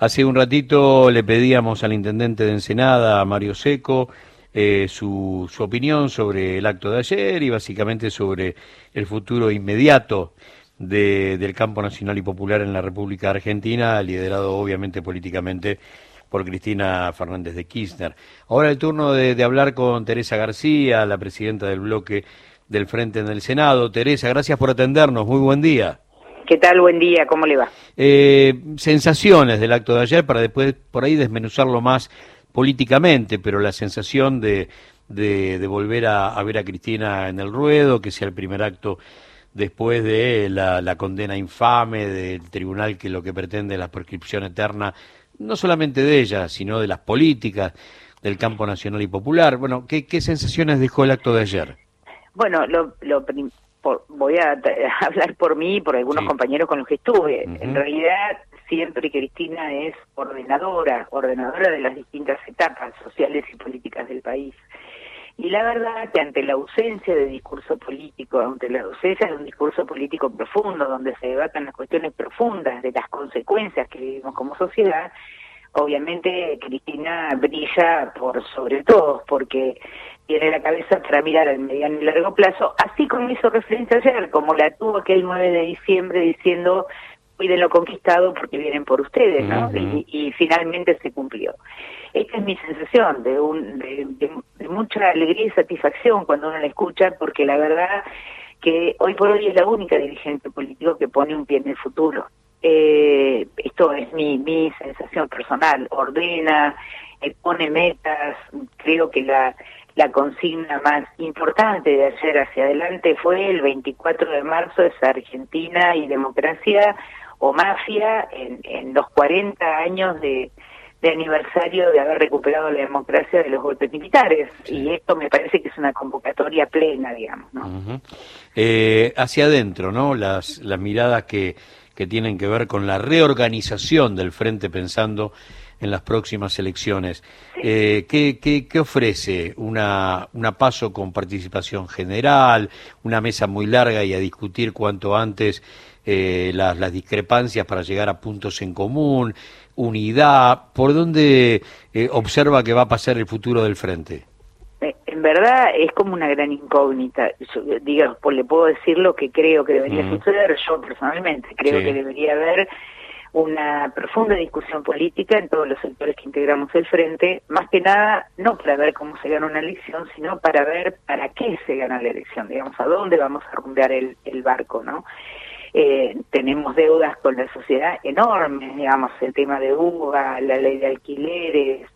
Hace un ratito le pedíamos al intendente de Ensenada, Mario Seco, eh, su, su opinión sobre el acto de ayer y básicamente sobre el futuro inmediato de, del campo nacional y popular en la República Argentina, liderado obviamente políticamente por Cristina Fernández de Kirchner. Ahora el turno de, de hablar con Teresa García, la presidenta del bloque del Frente en el Senado. Teresa, gracias por atendernos. Muy buen día. ¿Qué tal? Buen día, ¿cómo le va? Eh, sensaciones del acto de ayer para después por ahí desmenuzarlo más políticamente, pero la sensación de, de, de volver a, a, ver a Cristina en el ruedo, que sea el primer acto después de la, la, condena infame del tribunal que lo que pretende es la prescripción eterna, no solamente de ella, sino de las políticas del campo nacional y popular. Bueno, ¿qué, qué sensaciones dejó el acto de ayer? Bueno, lo, lo por, voy a, a, hablar por mí y por algunos sí. compañeros con los que estuve. Uh -huh. En realidad, siempre Cristina es ordenadora, ordenadora de las distintas etapas sociales y políticas del país. Y la verdad que ante la ausencia de discurso político, ante la ausencia de un discurso político profundo, donde se debatan las cuestiones profundas de las consecuencias que vivimos como sociedad, obviamente Cristina brilla por sobre todo, porque tiene la cabeza para mirar al mediano y largo plazo, así como hizo referencia ayer, como la tuvo aquel 9 de diciembre diciendo cuiden lo conquistado porque vienen por ustedes, ¿no? Uh -huh. y, y, finalmente se cumplió. Esta es mi sensación de, un, de, de, de, mucha alegría y satisfacción cuando uno la escucha, porque la verdad que hoy por hoy es la única dirigente político que pone un pie en el futuro. Eh, esto es mi, mi sensación personal, ordena, eh, pone metas, creo que la, la consigna más importante de ayer hacia adelante fue el 24 de marzo es Argentina y democracia o mafia en, en los 40 años de, de aniversario de haber recuperado la democracia de los golpes militares. Sí. Y esto me parece que es una convocatoria plena, digamos. ¿no? Uh -huh. eh, hacia adentro, ¿no? Las, las miradas que, que tienen que ver con la reorganización del frente pensando en las próximas elecciones. Sí. Eh, ¿qué, qué, qué, ofrece? Una, ¿Una paso con participación general? ¿Una mesa muy larga y a discutir cuanto antes eh, las, las discrepancias para llegar a puntos en común? unidad? ¿Por dónde eh, observa que va a pasar el futuro del frente? Eh, en verdad es como una gran incógnita. Yo, digamos, pues le puedo decir lo que creo que debería mm. suceder. Yo personalmente creo sí. que debería haber una profunda discusión política en todos los sectores que integramos el frente, más que nada no para ver cómo se gana una elección, sino para ver para qué se gana la elección, digamos, a dónde vamos a rumbear el, el barco, ¿no? eh, tenemos deudas con la sociedad enormes, digamos, el tema de UBA, la ley de alquileres,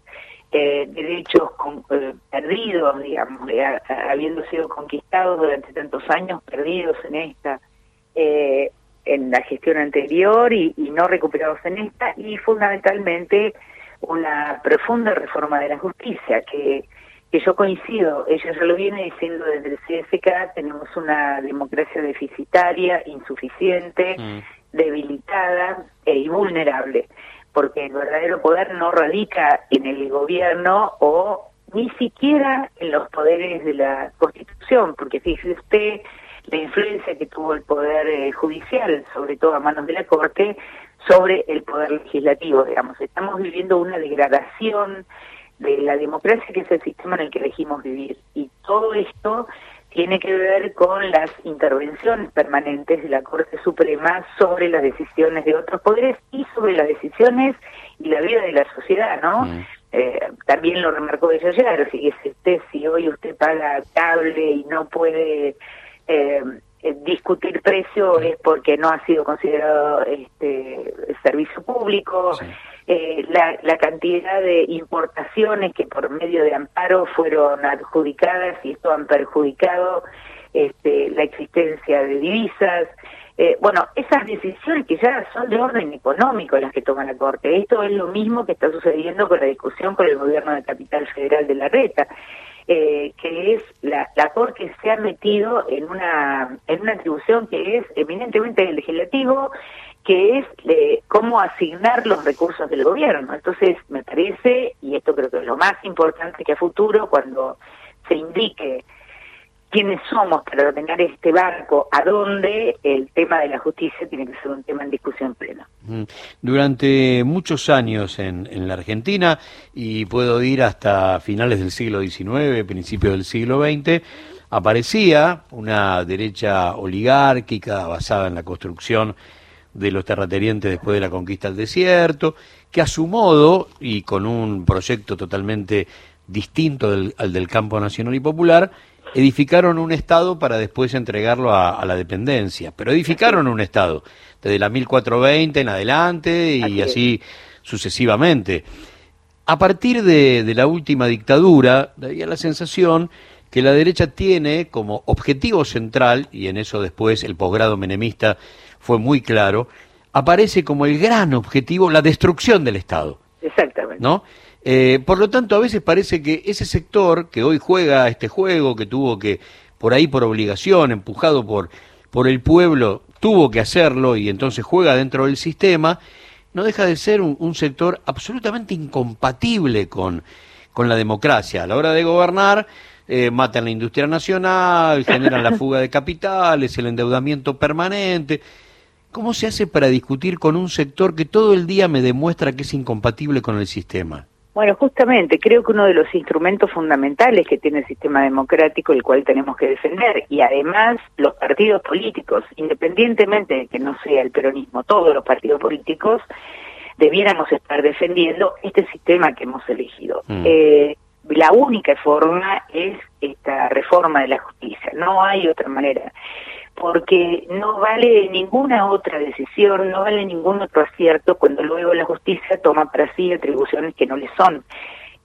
eh, derechos eh, perdidos, digamos, habiendo sido conquistados durante tantos años, perdidos en esta, eh, en la gestión anterior y, y no recuperados en esta, y fundamentalmente una profunda reforma de la justicia que que yo coincido, ella ya lo viene diciendo desde el CSK, tenemos una democracia deficitaria, insuficiente, mm. debilitada e vulnerable, porque el verdadero poder no radica en el gobierno o ni siquiera en los poderes de la Constitución, porque fíjese usted la influencia que tuvo el poder eh, judicial, sobre todo a manos de la Corte, sobre el poder legislativo, digamos. Estamos viviendo una degradación de la democracia que es el sistema en el que elegimos vivir. Y todo esto tiene que ver con las intervenciones permanentes de la Corte Suprema sobre las decisiones de otros poderes y sobre las decisiones y la vida de la sociedad, ¿no? Mm. Eh, también lo remarcó ella ayer, fíjese usted, si hoy usted paga cable y no puede eh, eh, discutir precio es porque no ha sido considerado este servicio público. Sí eh, la, la, cantidad de importaciones que por medio de amparo fueron adjudicadas y esto han perjudicado este, la existencia de divisas. Eh, bueno, esas decisiones que ya son de orden económico las que toma la Corte. Esto es lo mismo que está sucediendo con la discusión con el gobierno de Capital Federal de la Reta. Eh, que es la, la Corte se ha metido en una en una atribución que es eminentemente legislativo que es eh, cómo asignar los recursos del gobierno. Entonces, me parece, y esto creo que es lo más importante que a futuro, cuando se indique quiénes somos para ordenar este barco, a dónde el tema de la justicia tiene que ser un tema en discusión plena. Durante muchos años en, en la Argentina, y puedo ir hasta finales del siglo XIX, principios del siglo XX, aparecía una derecha oligárquica basada en la construcción de los terratenientes después de la conquista del desierto, que a su modo y con un proyecto totalmente distinto al del campo nacional y popular, edificaron un Estado para después entregarlo a, la dependencia. Pero edificaron un Estado, desde la 1420 en adelante y así, sucesivamente. A partir de, de la última dictadura, había la sensación que la derecha tiene como objetivo central, y en eso después el posgrado menemista fue muy claro, aparece como el gran objetivo la destrucción del Estado. Exactamente. ¿No? Eh, por lo tanto, a veces parece que ese sector que hoy juega este juego, que tuvo que, por ahí por obligación, empujado por, por el pueblo, tuvo que hacerlo y entonces juega dentro del sistema, no deja de ser un, sector absolutamente incompatible con, con la democracia. A la hora de gobernar, eh, matan la industria nacional, generan la fuga de capitales, el endeudamiento permanente. ¿Cómo se hace para discutir con un sector que todo el día me demuestra que es incompatible con el sistema? Bueno, justamente creo que uno de los instrumentos fundamentales que tiene el sistema democrático, el cual tenemos que defender, y además los partidos políticos, independientemente de que no sea el peronismo, todos los partidos políticos, debiéramos estar defendiendo este sistema que hemos elegido. Mm. Eh, la única forma es esta reforma de la justicia, no hay otra manera, porque no vale ninguna otra decisión, no vale ningún otro acierto cuando luego la justicia toma para sí atribuciones que no le son.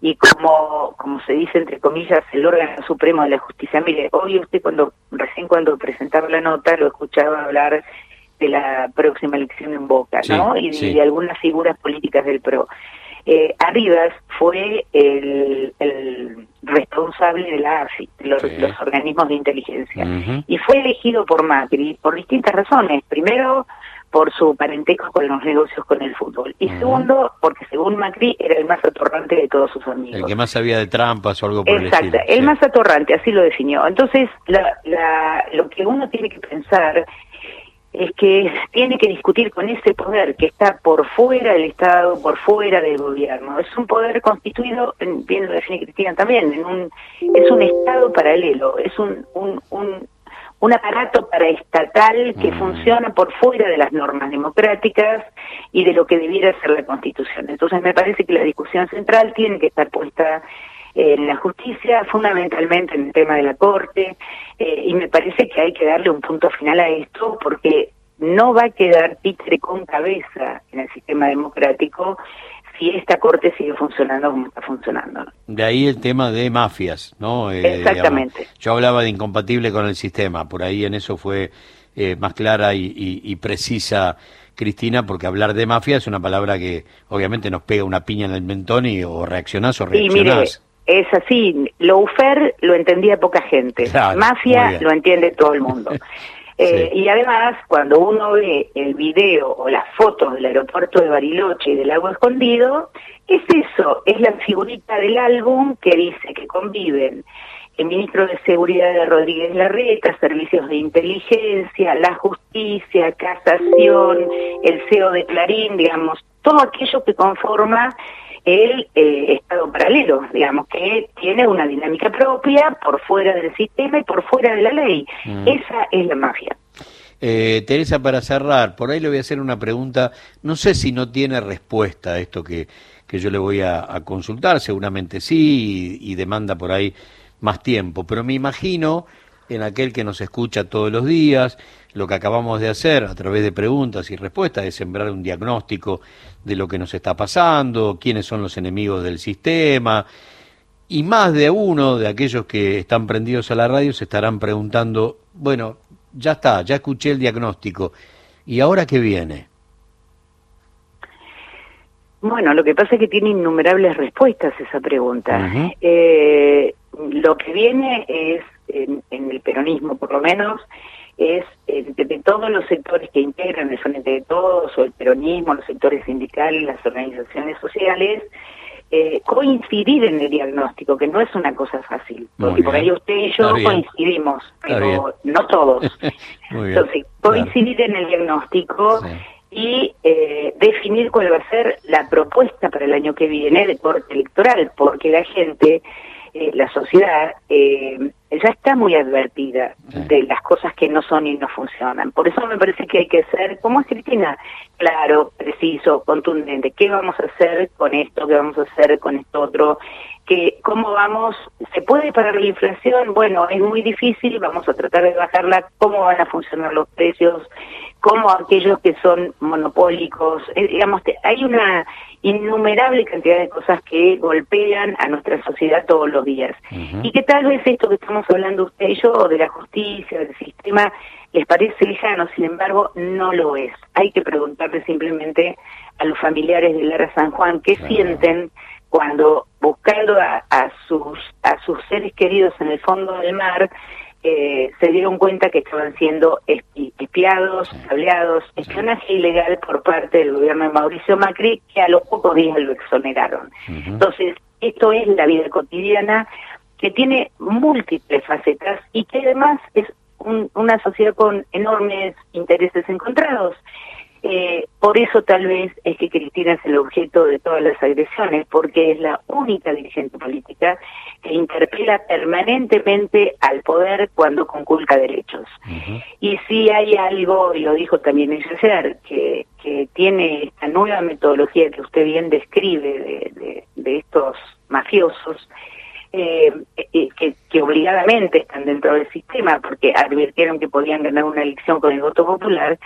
Y como, como se dice entre comillas, el órgano supremo de la justicia, mire, hoy usted cuando, recién cuando presentaba la nota, lo escuchaba hablar de la próxima elección en Boca, ¿no? Y de algunas figuras políticas del PRO eh, Arribas fue el, responsable de la AFI, de los, organismos de inteligencia, y fue elegido por Macri por distintas razones. Primero, por su parentesco con los negocios con el fútbol. Y segundo, porque según Macri era el más atorrante de todos sus amigos. El que más sabía de trampas o algo por Exacto, el el más atorrante, así lo definió. Entonces, lo que uno tiene que pensar es que tiene que discutir con ese poder que está por fuera del Estado, por fuera del gobierno. Es un poder constituido, bien lo define Cristina también, en un, es un Estado paralelo, es un, un, un, un aparato paraestatal que mm. funciona por fuera de las normas democráticas y de lo que debiera ser la Constitución. Entonces me parece que la discusión central tiene que estar puesta en la justicia, fundamentalmente en el tema de la Corte, eh, y me parece que hay que darle un punto final a esto porque no va a quedar títere con cabeza en el sistema democrático si esta Corte sigue funcionando como está funcionando. De ahí el tema de mafias, ¿no? Eh, Exactamente. yo hablaba de incompatible con el sistema, por ahí en eso fue eh, más clara y, precisa Cristina, porque hablar de mafia es una palabra que obviamente nos pega una piña en el mentón y o reaccionás o reaccionás es así, lo UFER lo entendía poca gente, mafia lo entiende todo el mundo. Eh, y además, cuando uno ve el video o las fotos del aeropuerto de Bariloche y del Lago Escondido, es eso, es la figurita del álbum que dice que conviven el ministro de Seguridad de Rodríguez Larreta, servicios de inteligencia, la justicia, casación, el CEO de Clarín, digamos, todo aquello que conforma el eh, Estado paralelo, digamos, que tiene una dinámica propia por fuera del sistema y por fuera de la ley. Mm. Esa es la magia. Eh, Teresa, para cerrar, por ahí le voy a hacer una pregunta, no sé si no tiene respuesta a esto que, que yo le voy a, consultar, seguramente sí, y, demanda por ahí más tiempo, pero me imagino en aquel que nos escucha todos los días, lo que acabamos de hacer a través de preguntas y respuestas es sembrar un diagnóstico de lo que nos está pasando, quiénes son los enemigos del sistema, y más de uno de aquellos que están prendidos a la radio se estarán preguntando, bueno, ya está, ya escuché el diagnóstico, ¿y ahora qué viene? Bueno, lo que pasa es que tiene innumerables respuestas esa pregunta. eh, lo que viene es, en, en el peronismo por lo menos, es eh, de, todos los sectores que integran el Frente de Todos o el peronismo, los sectores sindicales, las organizaciones sociales, eh, coincidir en el diagnóstico, que no es una cosa fácil, porque por ahí usted y yo coincidimos, pero no todos. Entonces, coincidir en el diagnóstico y eh, definir cuál va a ser la propuesta para el año que viene de corte electoral, porque la gente eh, la sociedad eh, ya está muy advertida de las cosas que no son y no funcionan. Por eso me parece que hay que ser, como es Cristina, claro, preciso, contundente. ¿Qué vamos a hacer con esto? ¿Qué vamos a hacer con esto otro? que ¿Cómo vamos? ¿Se puede parar la inflación? Bueno, es muy difícil, vamos a tratar de bajarla. ¿Cómo van a funcionar los precios? ¿Cómo aquellos que son monopólicos? Eh, digamos, hay una innumerable cantidad de cosas que golpean a nuestra sociedad todos los días. Y que tal vez esto que estamos hablando usted y yo, de la justicia, del sistema, les parece lejano, sin embargo, no lo es. Hay que preguntarle simplemente a los familiares de Lara San Juan qué sienten cuando buscando a, a, sus a sus seres queridos en el fondo del mar eh, se dieron cuenta que estaban siendo espiados, cableados, espionaje ilegal por parte del gobierno de Mauricio Macri, que a los pocos días lo exoneraron. Entonces, esto es la vida cotidiana que tiene múltiples facetas y que además es una sociedad con enormes intereses encontrados. Eh, por eso tal vez es que Cristina es el objeto de todas las agresiones, porque es la única dirigente política que interpela permanentemente al poder cuando conculca derechos. Y si hay algo, y lo dijo también ella ayer, que, que tiene esta nueva metodología que usted bien describe de, de, estos mafiosos, eh, eh, que, que, obligadamente están dentro del sistema porque advirtieron que podían ganar una elección con el voto popular,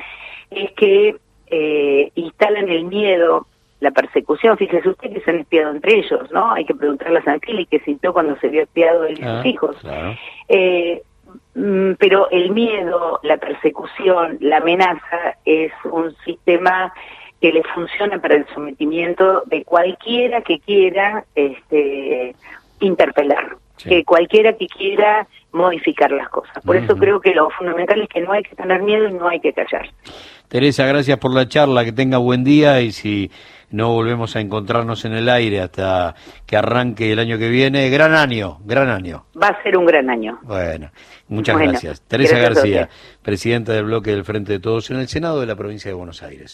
es que eh, instalan el miedo, la persecución. Fíjese usted que se han espiado entre ellos, ¿no? Hay que preguntarle a Santilli qué sintió cuando se vio espiado de sus ah, hijos. Eh, mm, pero el miedo, la persecución, la amenaza es un sistema que le funciona para el sometimiento de cualquiera que quiera este, interpelar, que cualquiera que quiera modificar las cosas. Por eso creo que lo fundamental es que no hay que tener miedo y no hay que callar. Teresa, gracias por la charla, que tenga buen día y si no volvemos a encontrarnos en el aire hasta que arranque el año que viene, gran año, gran año. Va a ser un gran año. Bueno, muchas gracias. Teresa García, presidenta del bloque del Frente de Todos en el Senado de la provincia de Buenos Aires.